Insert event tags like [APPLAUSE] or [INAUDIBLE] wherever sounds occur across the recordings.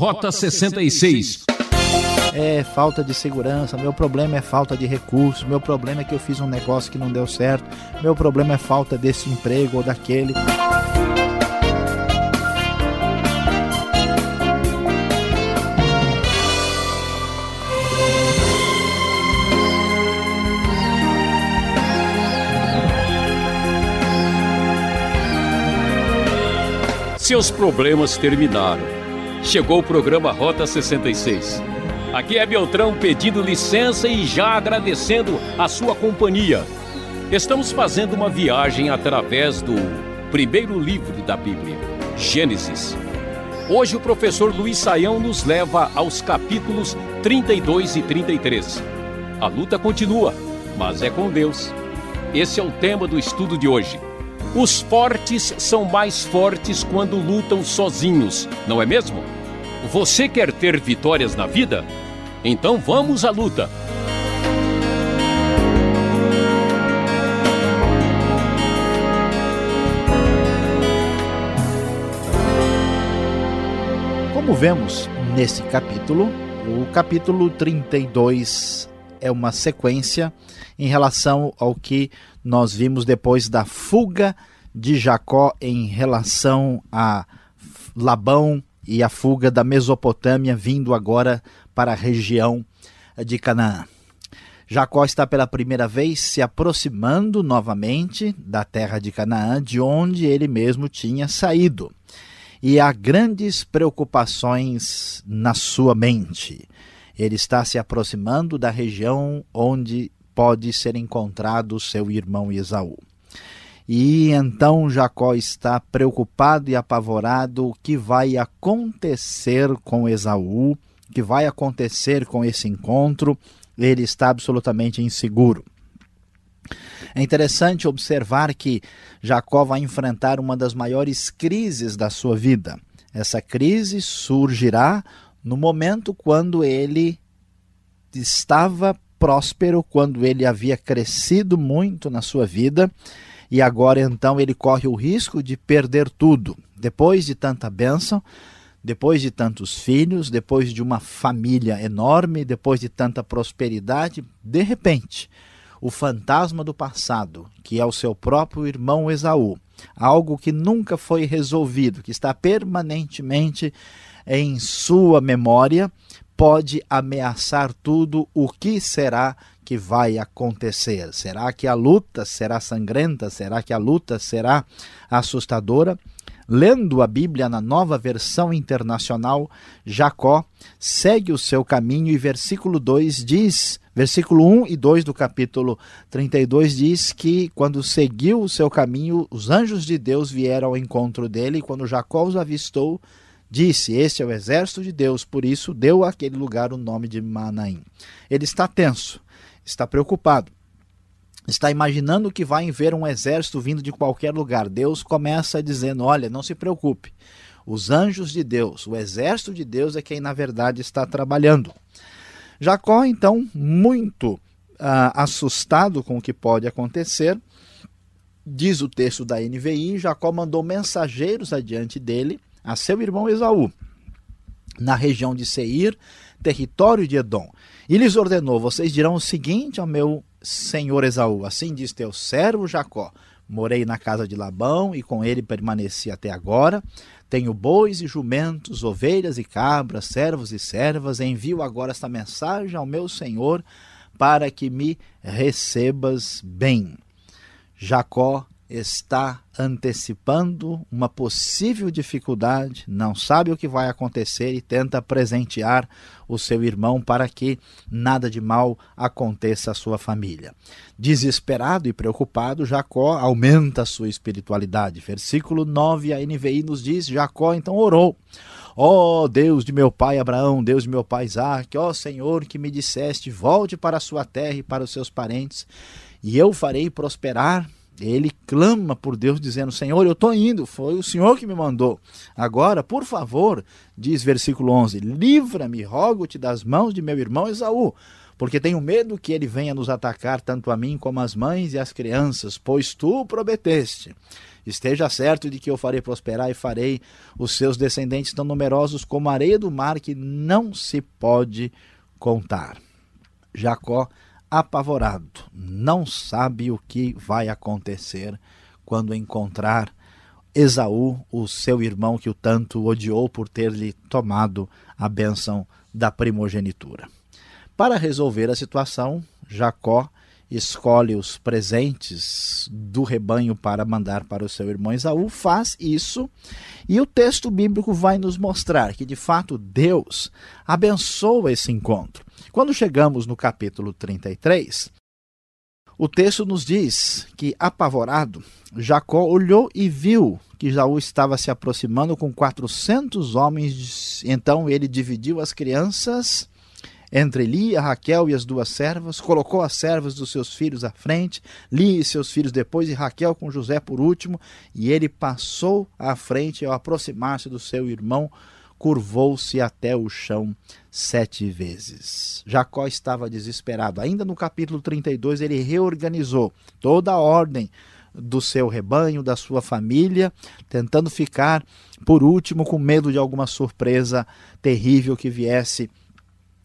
Rota 66. É falta de segurança, meu problema é falta de recursos, meu problema é que eu fiz um negócio que não deu certo, meu problema é falta desse emprego ou daquele. Seus problemas terminaram. Chegou o programa Rota 66. Aqui é Beltrão pedindo licença e já agradecendo a sua companhia. Estamos fazendo uma viagem através do primeiro livro da Bíblia, Gênesis. Hoje o professor Luiz Saião nos leva aos capítulos 32 e 33. A luta continua, mas é com Deus. Esse é o tema do estudo de hoje. Os fortes são mais fortes quando lutam sozinhos, não é mesmo? Você quer ter vitórias na vida? Então vamos à luta! Como vemos nesse capítulo, o capítulo 32 é uma sequência em relação ao que nós vimos depois da fuga de Jacó em relação a Labão e a fuga da Mesopotâmia vindo agora para a região de Canaã. Jacó está pela primeira vez se aproximando novamente da terra de Canaã, de onde ele mesmo tinha saído. E há grandes preocupações na sua mente. Ele está se aproximando da região onde pode ser encontrado seu irmão Esaú. E então Jacó está preocupado e apavorado o que vai acontecer com Esaú, o que vai acontecer com esse encontro. Ele está absolutamente inseguro. É interessante observar que Jacó vai enfrentar uma das maiores crises da sua vida. Essa crise surgirá no momento quando ele estava próspero, quando ele havia crescido muito na sua vida e agora então ele corre o risco de perder tudo. Depois de tanta bênção, depois de tantos filhos, depois de uma família enorme, depois de tanta prosperidade, de repente, o fantasma do passado, que é o seu próprio irmão Esaú, algo que nunca foi resolvido, que está permanentemente em sua memória, pode ameaçar tudo o que será que vai acontecer. Será que a luta será sangrenta? Será que a luta será assustadora? Lendo a Bíblia na nova versão internacional, Jacó segue o seu caminho e versículo 2 diz, versículo 1 e 2 do capítulo 32 diz que quando seguiu o seu caminho, os anjos de Deus vieram ao encontro dele e quando Jacó os avistou, Disse: Este é o exército de Deus, por isso deu àquele lugar o nome de Manaim. Ele está tenso, está preocupado, está imaginando que vai ver um exército vindo de qualquer lugar. Deus começa dizendo: Olha, não se preocupe. Os anjos de Deus, o exército de Deus é quem na verdade está trabalhando. Jacó, então, muito uh, assustado com o que pode acontecer, diz o texto da NVI: Jacó mandou mensageiros adiante dele a seu irmão Esaú, na região de Seir, território de Edom. E lhes ordenou: Vocês dirão o seguinte ao meu senhor Esaú: Assim diz teu servo Jacó. Morei na casa de Labão e com ele permaneci até agora. Tenho bois e jumentos, ovelhas e cabras, servos e servas. Envio agora esta mensagem ao meu senhor para que me recebas bem. Jacó está antecipando uma possível dificuldade, não sabe o que vai acontecer e tenta presentear o seu irmão para que nada de mal aconteça à sua família. Desesperado e preocupado, Jacó aumenta a sua espiritualidade. Versículo 9, a NVI nos diz: Jacó então orou. Ó oh, Deus de meu pai Abraão, Deus de meu pai Isaac, ó oh, Senhor que me disseste: volte para a sua terra e para os seus parentes, e eu farei prosperar ele clama por Deus, dizendo: Senhor, eu estou indo, foi o Senhor que me mandou. Agora, por favor, diz versículo 11: Livra-me, rogo-te das mãos de meu irmão Esaú, porque tenho medo que ele venha nos atacar, tanto a mim como as mães e as crianças, pois tu prometeste. Esteja certo de que eu farei prosperar e farei os seus descendentes tão numerosos como a areia do mar que não se pode contar. Jacó, apavorado, não sabe o que vai acontecer quando encontrar Esaú, o seu irmão que o tanto odiou por ter lhe tomado a bênção da primogenitura. Para resolver a situação, Jacó escolhe os presentes do rebanho para mandar para o seu irmão Esaú, faz isso, e o texto bíblico vai nos mostrar que de fato Deus abençoa esse encontro. Quando chegamos no capítulo 33, o texto nos diz que, apavorado, Jacó olhou e viu que Esaú estava se aproximando com 400 homens. Então ele dividiu as crianças entre Lia, Raquel e as duas servas, colocou as servas dos seus filhos à frente, Lia e seus filhos depois, e Raquel com José por último, e ele passou à frente ao aproximar-se do seu irmão, curvou-se até o chão sete vezes. Jacó estava desesperado. Ainda no capítulo 32, ele reorganizou toda a ordem do seu rebanho, da sua família, tentando ficar por último com medo de alguma surpresa terrível que viesse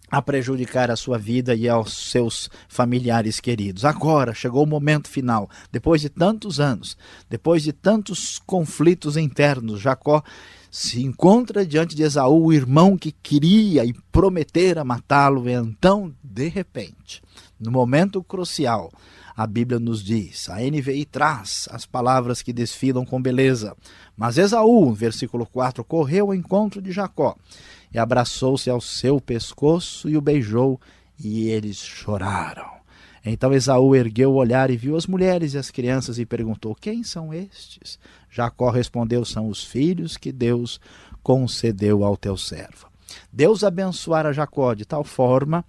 a prejudicar a sua vida e aos seus familiares queridos. Agora chegou o momento final. Depois de tantos anos, depois de tantos conflitos internos, Jacó se encontra diante de Esaú, o irmão que queria e prometera matá-lo, e então, de repente, no momento crucial, a Bíblia nos diz, a NVI traz as palavras que desfilam com beleza. Mas Esaú, versículo 4, correu ao encontro de Jacó e abraçou-se ao seu pescoço e o beijou, e eles choraram. Então Esaú ergueu o olhar e viu as mulheres e as crianças e perguntou: Quem são estes? Jacó respondeu: São os filhos que Deus concedeu ao teu servo. Deus abençoara Jacó de tal forma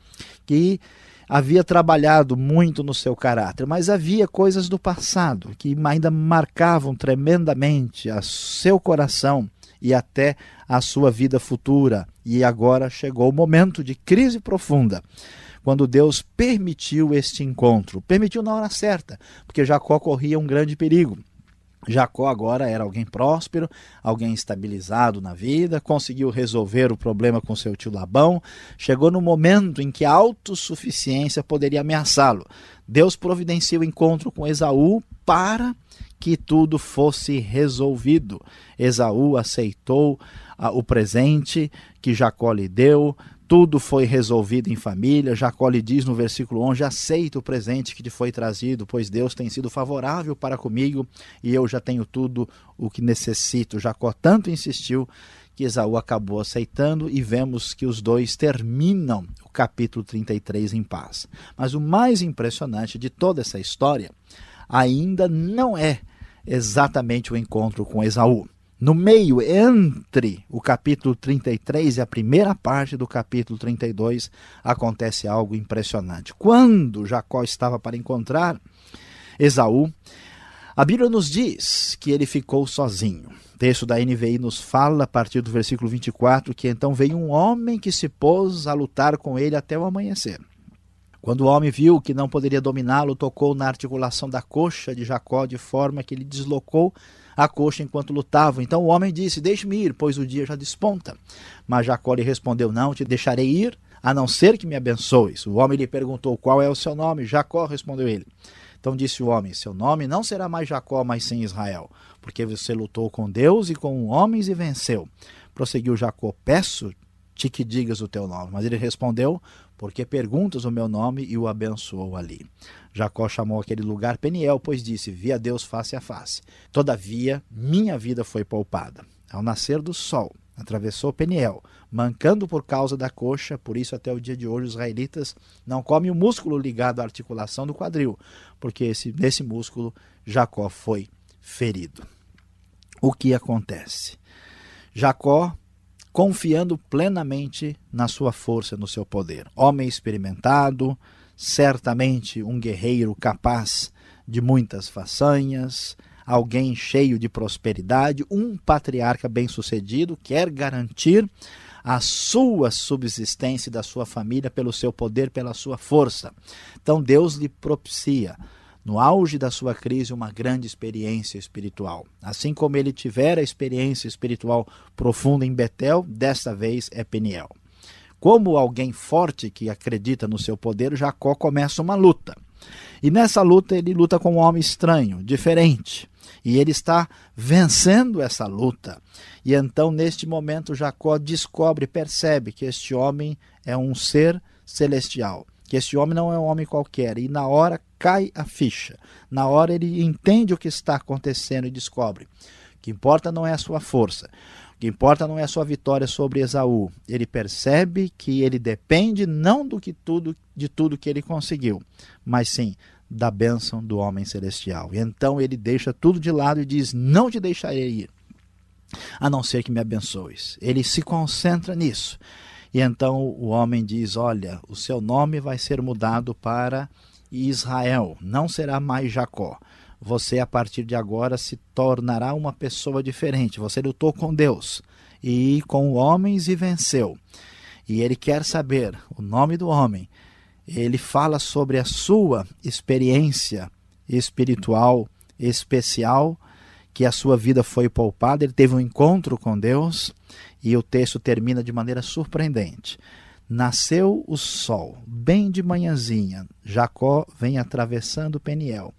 que havia trabalhado muito no seu caráter, mas havia coisas do passado que ainda marcavam tremendamente a seu coração e até a sua vida futura. E agora chegou o momento de crise profunda, quando Deus permitiu este encontro. Permitiu na hora certa, porque Jacó corria um grande perigo. Jacó agora era alguém próspero, alguém estabilizado na vida, conseguiu resolver o problema com seu tio Labão, chegou no momento em que a autossuficiência poderia ameaçá-lo. Deus providenciou o encontro com Esaú para que tudo fosse resolvido. Esaú aceitou ah, o presente que Jacó lhe deu, tudo foi resolvido em família. Jacó lhe diz no versículo 11: Aceita o presente que te foi trazido, pois Deus tem sido favorável para comigo e eu já tenho tudo o que necessito. Jacó tanto insistiu que Esaú acabou aceitando e vemos que os dois terminam o capítulo 33 em paz. Mas o mais impressionante de toda essa história ainda não é exatamente o encontro com Esaú. No meio, entre o capítulo 33 e a primeira parte do capítulo 32, acontece algo impressionante. Quando Jacó estava para encontrar Esaú, a Bíblia nos diz que ele ficou sozinho. O texto da NVI nos fala, a partir do versículo 24, que então veio um homem que se pôs a lutar com ele até o amanhecer. Quando o homem viu que não poderia dominá-lo, tocou na articulação da coxa de Jacó de forma que ele deslocou a coxa enquanto lutavam. Então o homem disse: Deixe-me ir, pois o dia já desponta. Mas Jacó lhe respondeu: Não te deixarei ir, a não ser que me abençoes. O homem lhe perguntou: Qual é o seu nome? Jacó respondeu ele. Então disse o homem: Seu nome não será mais Jacó, mas sim Israel, porque você lutou com Deus e com homens e venceu. Prosseguiu Jacó: Peço-te que digas o teu nome. Mas ele respondeu: porque perguntas o meu nome e o abençoou ali. Jacó chamou aquele lugar Peniel, pois disse: Vi a Deus face a face. Todavia, minha vida foi poupada. Ao nascer do sol, atravessou Peniel, mancando por causa da coxa, por isso até o dia de hoje os israelitas não comem o músculo ligado à articulação do quadril, porque esse, nesse músculo Jacó foi ferido. O que acontece? Jacó confiando plenamente na sua força, no seu poder. Homem experimentado, certamente um guerreiro capaz de muitas façanhas, alguém cheio de prosperidade, um patriarca bem-sucedido, quer garantir a sua subsistência e da sua família pelo seu poder, pela sua força. Então Deus lhe propicia no auge da sua crise, uma grande experiência espiritual. Assim como ele tivera experiência espiritual profunda em Betel, desta vez é Peniel. Como alguém forte que acredita no seu poder, Jacó começa uma luta. E nessa luta ele luta com um homem estranho, diferente. E ele está vencendo essa luta. E então, neste momento, Jacó descobre, percebe que este homem é um ser celestial, que este homem não é um homem qualquer. E na hora cai a ficha. Na hora ele entende o que está acontecendo e descobre. O que importa não é a sua força. O que importa não é a sua vitória sobre Esaú. Ele percebe que ele depende não do que tudo de tudo que ele conseguiu, mas sim da bênção do homem celestial. E então ele deixa tudo de lado e diz: Não te deixarei ir, a não ser que me abençoes. Ele se concentra nisso. E então o homem diz: Olha, o seu nome vai ser mudado para Israel, não será mais Jacó. Você, a partir de agora, se tornará uma pessoa diferente. Você lutou com Deus e com homens e venceu. E ele quer saber o nome do homem ele fala sobre a sua experiência espiritual especial, que a sua vida foi poupada, ele teve um encontro com Deus e o texto termina de maneira surpreendente. Nasceu o sol, bem de manhãzinha. Jacó vem atravessando Peniel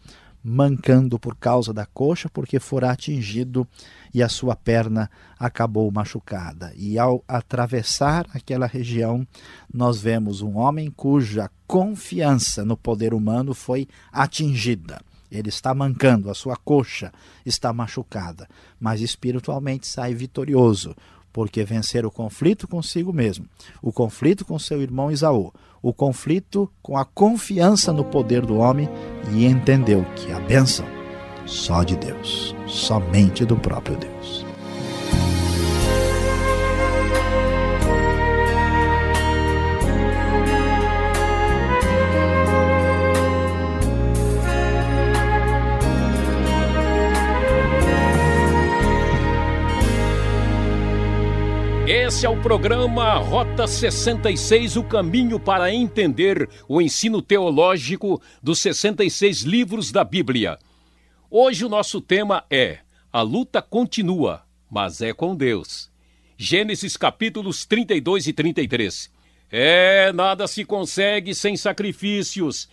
mancando por causa da coxa, porque fora atingido e a sua perna acabou machucada. E ao atravessar aquela região, nós vemos um homem cuja confiança no poder humano foi atingida. Ele está mancando, a sua coxa está machucada, mas espiritualmente sai vitorioso, porque vencer o conflito consigo mesmo, o conflito com seu irmão Isaú, o conflito com a confiança no poder do homem e entendeu que a bênção só de Deus, somente do próprio Deus. Esse é o programa Rota 66, o caminho para entender o ensino teológico dos 66 livros da Bíblia. Hoje o nosso tema é A luta continua, mas é com Deus. Gênesis capítulos 32 e 33. É, nada se consegue sem sacrifícios.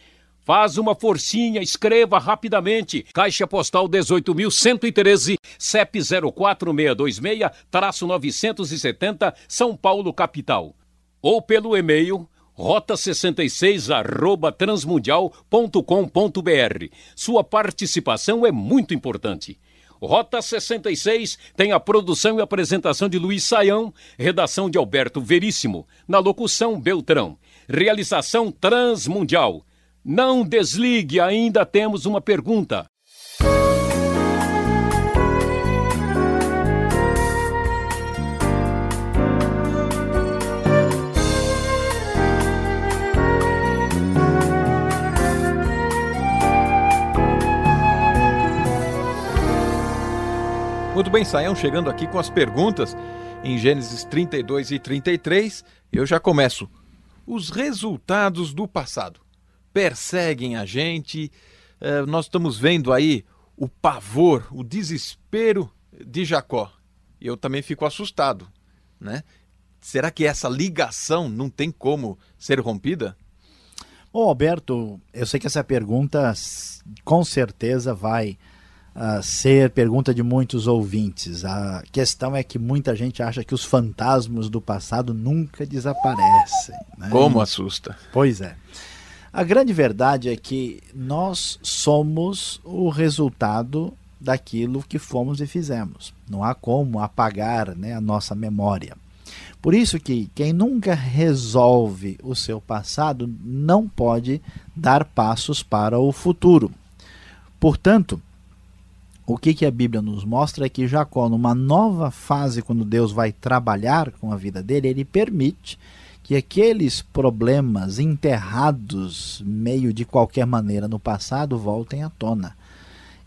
Faz uma forcinha, escreva rapidamente. Caixa Postal 18.113, CEP 04626-970, São Paulo, capital. Ou pelo e-mail rota66 arroba transmundial.com.br. Sua participação é muito importante. Rota 66 tem a produção e apresentação de Luiz Saião, redação de Alberto Veríssimo, na locução Beltrão. Realização Transmundial. Não desligue, ainda temos uma pergunta. Muito bem, Saião, chegando aqui com as perguntas em Gênesis 32 e 33, eu já começo. Os resultados do passado perseguem a gente. É, nós estamos vendo aí o pavor, o desespero de Jacó. Eu também fico assustado, né? Será que essa ligação não tem como ser rompida? Bom, Alberto, eu sei que essa pergunta com certeza vai uh, ser pergunta de muitos ouvintes. A questão é que muita gente acha que os fantasmas do passado nunca desaparecem. Né? Como assusta. Pois é. A grande verdade é que nós somos o resultado daquilo que fomos e fizemos. Não há como apagar né, a nossa memória. Por isso que quem nunca resolve o seu passado não pode dar passos para o futuro. Portanto, o que, que a Bíblia nos mostra é que Jacó, numa nova fase, quando Deus vai trabalhar com a vida dele, ele permite que aqueles problemas enterrados meio de qualquer maneira no passado voltem à tona.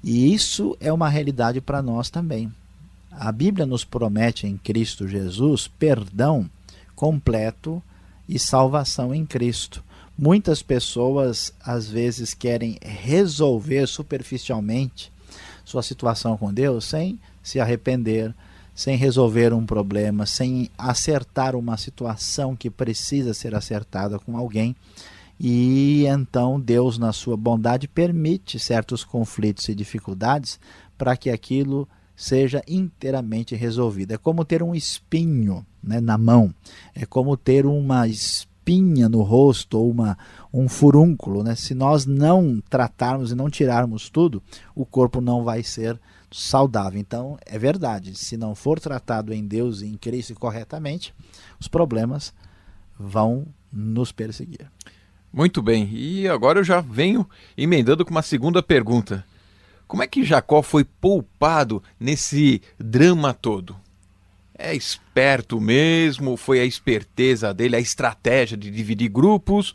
E isso é uma realidade para nós também. A Bíblia nos promete em Cristo Jesus perdão completo e salvação em Cristo. Muitas pessoas às vezes querem resolver superficialmente sua situação com Deus sem se arrepender, sem resolver um problema, sem acertar uma situação que precisa ser acertada com alguém. E então Deus, na sua bondade, permite certos conflitos e dificuldades para que aquilo seja inteiramente resolvido. É como ter um espinho né, na mão, é como ter uma espinha no rosto ou uma, um furúnculo. Né? Se nós não tratarmos e não tirarmos tudo, o corpo não vai ser saudável. Então, é verdade, se não for tratado em Deus e em Cristo corretamente, os problemas vão nos perseguir. Muito bem, e agora eu já venho emendando com uma segunda pergunta. Como é que Jacó foi poupado nesse drama todo? É esperto mesmo? Foi a esperteza dele, a estratégia de dividir grupos?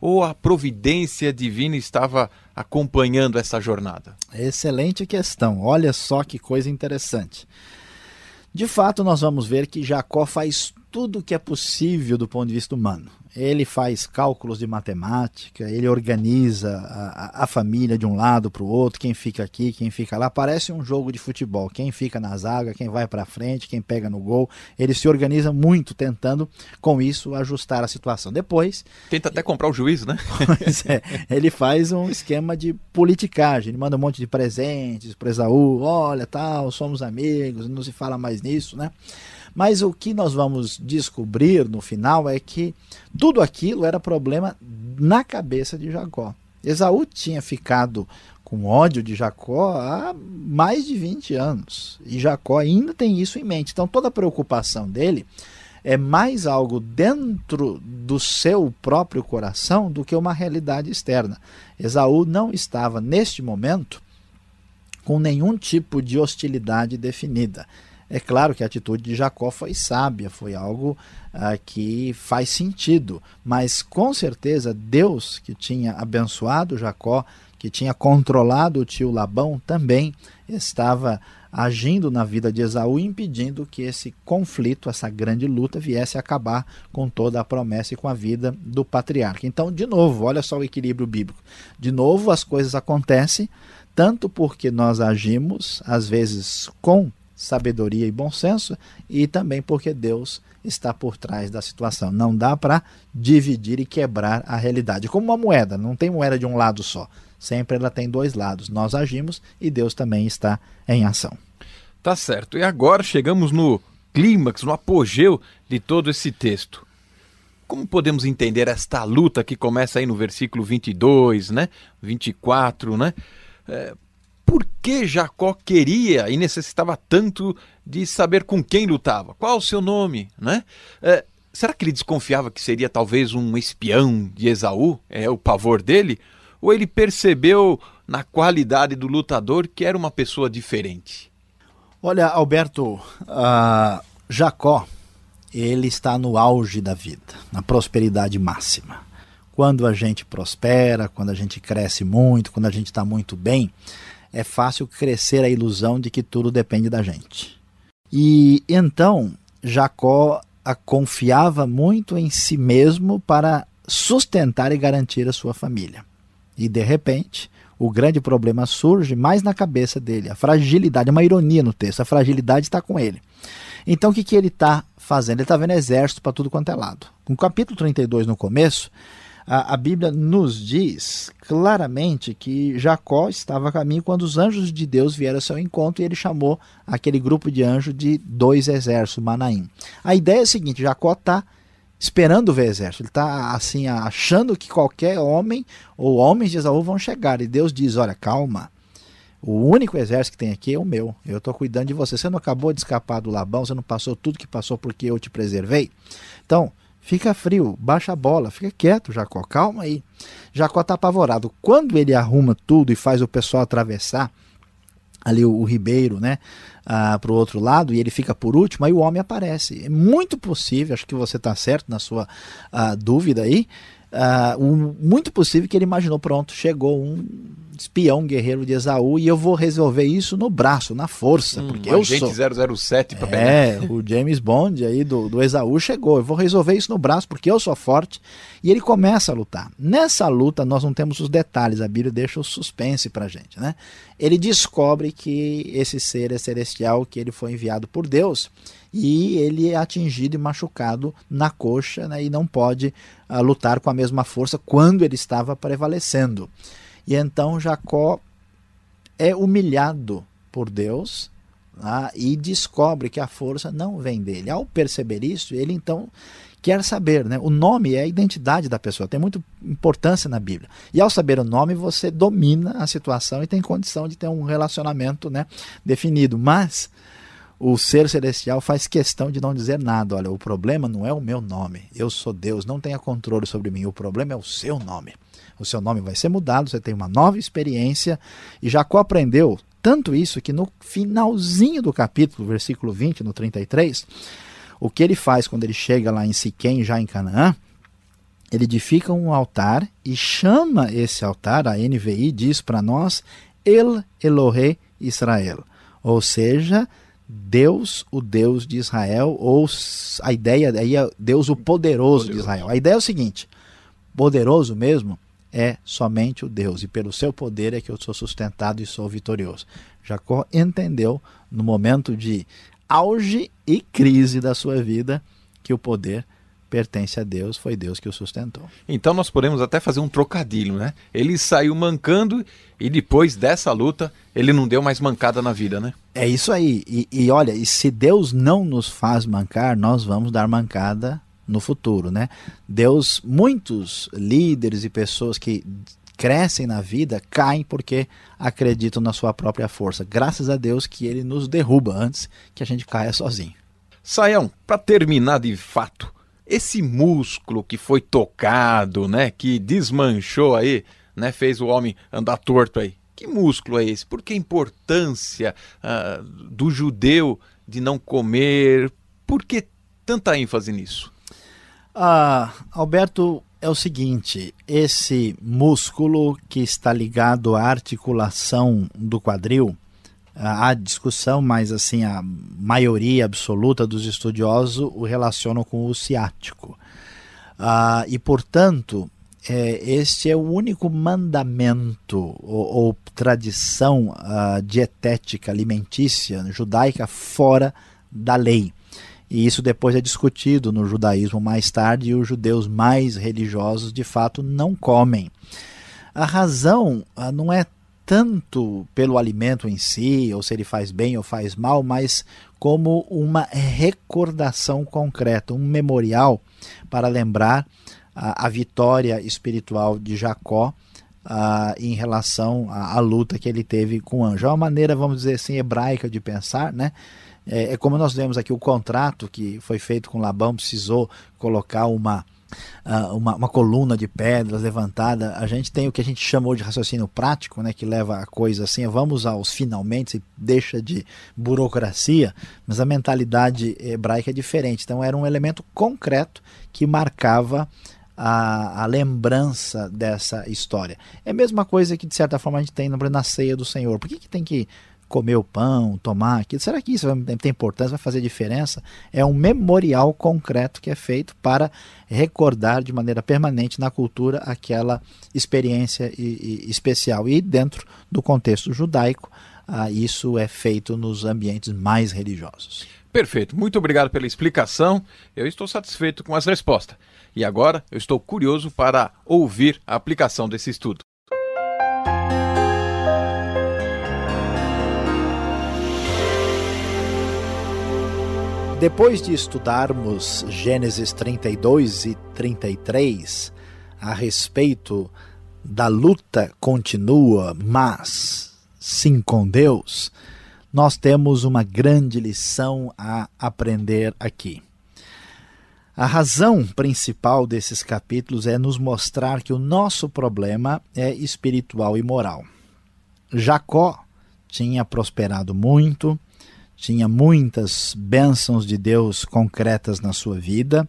Ou a providência divina estava acompanhando essa jornada? Excelente questão. Olha só que coisa interessante. De fato, nós vamos ver que Jacó faz tudo o que é possível do ponto de vista humano ele faz cálculos de matemática, ele organiza a, a família de um lado para o outro, quem fica aqui, quem fica lá. Parece um jogo de futebol. Quem fica na zaga, quem vai para frente, quem pega no gol. Ele se organiza muito tentando, com isso, ajustar a situação. Depois. Tenta até comprar o juiz, né? [LAUGHS] Pois é. Ele faz um esquema de politicagem. Ele manda um monte de presentes para Esaú. Olha, tal, somos amigos, não se fala mais nisso, né? Mas o que nós vamos descobrir no final é que tudo aquilo era problema na cabeça de Jacó. Esaú tinha ficado com ódio de Jacó há mais de 20 anos. E Jacó ainda tem isso em mente. Então toda a preocupação dele é mais algo dentro do seu próprio coração do que uma realidade externa. Esaú não estava, neste momento, com nenhum tipo de hostilidade definida. É claro que a atitude de Jacó foi sábia, foi algo ah, que faz sentido, mas com certeza Deus, que tinha abençoado Jacó, que tinha controlado o tio Labão, também estava agindo na vida de Esaú, impedindo que esse conflito, essa grande luta, viesse a acabar com toda a promessa e com a vida do patriarca. Então, de novo, olha só o equilíbrio bíblico. De novo, as coisas acontecem tanto porque nós agimos, às vezes, com sabedoria e bom senso, e também porque Deus está por trás da situação. Não dá para dividir e quebrar a realidade. Como uma moeda, não tem moeda de um lado só. Sempre ela tem dois lados. Nós agimos e Deus também está em ação. Tá certo. E agora chegamos no clímax, no apogeu de todo esse texto. Como podemos entender esta luta que começa aí no versículo 22, né? 24, né? É, por que Jacó queria e necessitava tanto de saber com quem lutava? Qual o seu nome? Né? É, será que ele desconfiava que seria talvez um espião de Esaú? É o pavor dele? Ou ele percebeu na qualidade do lutador que era uma pessoa diferente? Olha, Alberto, uh, Jacó, ele está no auge da vida, na prosperidade máxima. Quando a gente prospera, quando a gente cresce muito, quando a gente está muito bem, é fácil crescer a ilusão de que tudo depende da gente. E então Jacó confiava muito em si mesmo para sustentar e garantir a sua família. E de repente, o grande problema surge mais na cabeça dele, a fragilidade, uma ironia no texto, a fragilidade está com ele. Então o que, que ele está fazendo? Ele está vendo exército para tudo quanto é lado. No capítulo 32, no começo, a, a, Bíblia nos diz claramente que Jacó estava a caminho quando os anjos de Deus vieram ao seu encontro e ele chamou aquele grupo de anjos de dois exércitos, Manaim. A ideia é a seguinte: Jacó está esperando ver exército, ele está assim achando que qualquer homem ou homens de Esaú vão chegar e Deus diz: Olha, calma. O único exército que tem aqui é o meu. Eu estou cuidando de você. Você não acabou de escapar do Labão, você não passou tudo que passou porque eu te preservei. Então, Fica frio, baixa a bola, fica quieto, Jacó, calma aí. Jacó está apavorado. Quando ele arruma tudo e faz o pessoal atravessar ali o, o ribeiro, né? uh, para o outro lado e ele fica por último, aí o homem aparece. É muito possível, acho que você está certo na sua uh, dúvida aí, uh, um, muito possível que ele imaginou, pronto, chegou um espião guerreiro de Esaú e eu vou resolver isso no braço, na força, hum, porque eu sou. 007 para É, o James Bond aí do, do Esaú chegou, eu vou resolver isso no braço porque eu sou forte. E ele começa a lutar. Nessa luta nós não temos os detalhes, a Bíblia deixa o suspense pra gente, né? Ele descobre que esse ser é celestial, que ele foi enviado por Deus e ele é atingido e machucado na coxa né, e não pode uh, lutar com a mesma força quando ele estava prevalecendo. E então Jacó é humilhado por Deus ah, e descobre que a força não vem dele. Ao perceber isso, ele então quer saber, né? O nome é a identidade da pessoa, tem muita importância na Bíblia. E ao saber o nome, você domina a situação e tem condição de ter um relacionamento, né, definido. Mas o ser celestial faz questão de não dizer nada. Olha, o problema não é o meu nome. Eu sou Deus, não tenha controle sobre mim. O problema é o seu nome. O seu nome vai ser mudado, você tem uma nova experiência. E Jacó aprendeu tanto isso que no finalzinho do capítulo, versículo 20, no 33, o que ele faz quando ele chega lá em Siquém, já em Canaã, ele edifica um altar e chama esse altar, a NVI diz para nós, El Elohe Israel. Ou seja, Deus, o Deus de Israel, ou a ideia aí é Deus o poderoso, poderoso de Israel. A ideia é o seguinte: poderoso mesmo é somente o Deus, e pelo seu poder é que eu sou sustentado e sou vitorioso. Jacó entendeu no momento de auge e crise da sua vida que o poder pertence a Deus, foi Deus que o sustentou. Então nós podemos até fazer um trocadilho, né? Ele saiu mancando e depois dessa luta ele não deu mais mancada na vida, né? É isso aí. E, e olha, e se Deus não nos faz mancar, nós vamos dar mancada no futuro, né? Deus, muitos líderes e pessoas que crescem na vida caem porque acreditam na sua própria força. Graças a Deus que ele nos derruba antes que a gente caia sozinho. Saião, para terminar de fato, esse músculo que foi tocado, né, que desmanchou aí, né, fez o homem andar torto aí. Que músculo é esse? Por que a importância uh, do judeu de não comer? Por que tanta ênfase nisso? Ah, Alberto, é o seguinte: esse músculo que está ligado à articulação do quadril, há discussão, mas assim a maioria absoluta dos estudiosos o relacionam com o ciático. Ah, e, portanto, é, este é o único mandamento ou, ou tradição ah, dietética alimentícia judaica fora da lei. E isso depois é discutido no judaísmo mais tarde, e os judeus mais religiosos de fato não comem. A razão ah, não é tanto pelo alimento em si, ou se ele faz bem ou faz mal, mas como uma recordação concreta, um memorial para lembrar a, a vitória espiritual de Jacó uh, em relação à, à, luta que ele teve com o anjo. É uma maneira, vamos dizer assim, hebraica de pensar, né? É, é como nós vemos aqui o contrato que foi feito com Labão, precisou colocar uma uh, uma, uma, coluna de pedras levantada, a gente tem o que a gente chamou de raciocínio prático, né, que leva a coisa assim, vamos aos finalmente, deixa de burocracia, mas a mentalidade hebraica é diferente. Então era um elemento concreto que marcava a, a, lembrança dessa história. É a mesma coisa que, de certa forma, a gente tem na ceia do Senhor. Por que, que tem que comer o pão, tomar aquilo. Será que isso vai ter importância, vai fazer diferença? É um memorial concreto que é feito para recordar de maneira permanente na cultura aquela experiência e, e especial. E dentro do contexto judaico, ah, isso é feito nos ambientes mais religiosos. Perfeito, muito obrigado pela explicação. Eu estou satisfeito com as respostas. E agora eu estou curioso para ouvir a aplicação desse estudo. Depois de estudarmos Gênesis 32 e 33 a respeito da luta continua, mas sim com Deus, nós temos uma grande lição a aprender aqui. A razão principal desses capítulos é nos mostrar que o nosso problema é espiritual e moral. Jacó tinha prosperado muito, tinha muitas bênçãos de Deus concretas na sua vida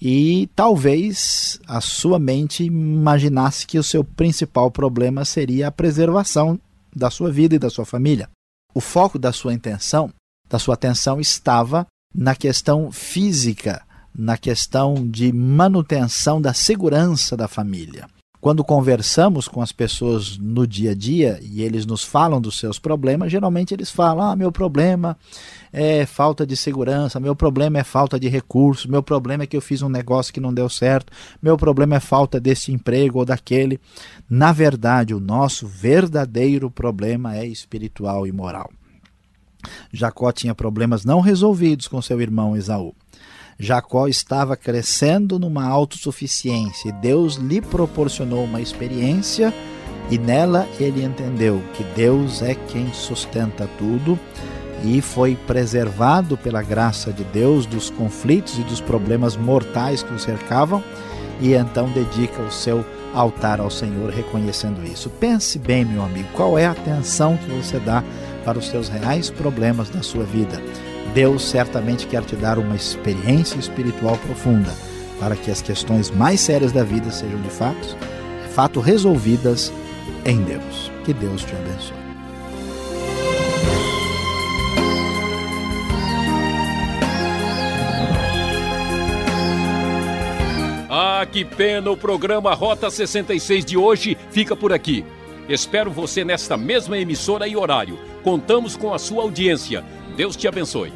e talvez a sua mente imaginasse que o seu principal problema seria a preservação da sua vida e da sua família. O foco da sua intenção, da sua atenção estava na questão física, na questão de manutenção da segurança da família. Quando conversamos com as pessoas no dia a dia e eles nos falam dos seus problemas, geralmente eles falam: ah, meu problema é falta de segurança, meu problema é falta de recursos, meu problema é que eu fiz um negócio que não deu certo, meu problema é falta desse emprego ou daquele. Na verdade, o nosso verdadeiro problema é espiritual e moral. Jacó tinha problemas não resolvidos com seu irmão Esaú. Jacó estava crescendo numa autossuficiência e Deus lhe proporcionou uma experiência e nela ele entendeu que Deus é quem sustenta tudo e foi preservado pela graça de Deus dos conflitos e dos problemas mortais que o cercavam e então dedica o seu altar ao Senhor reconhecendo isso. Pense bem, meu amigo, qual é a atenção que você dá para os seus reais problemas da sua vida? Deus certamente quer te dar uma experiência espiritual profunda para que as questões mais sérias da vida sejam de fato, de fato resolvidas em Deus. Que Deus te abençoe. Ah, que pena! O programa Rota 66 de hoje fica por aqui. Espero você nesta mesma emissora e horário. Contamos com a sua audiência. Deus te abençoe.